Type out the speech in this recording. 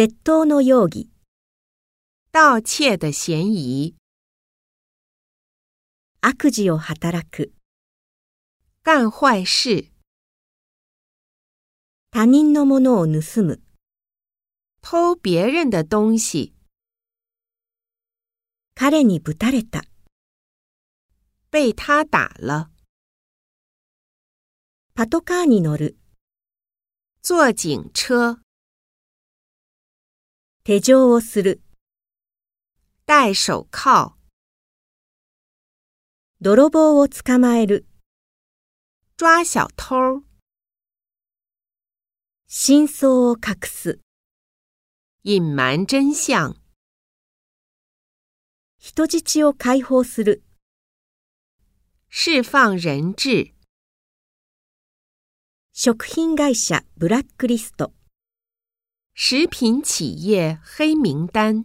窃盗の容疑、盗窃的嫌疑，悪事を働く、干坏事，他人のものを盗む、偷别人的东西，彼にぶたれた、被他打了，パトカーに乗る、坐警车，手錠をする、戴手铐，泥棒を捕まえる、抓小偷，真相を隠す、隐瞒真相，人質を解放する、释放人质，食品会社ブラックリスト。食品企业黑名单。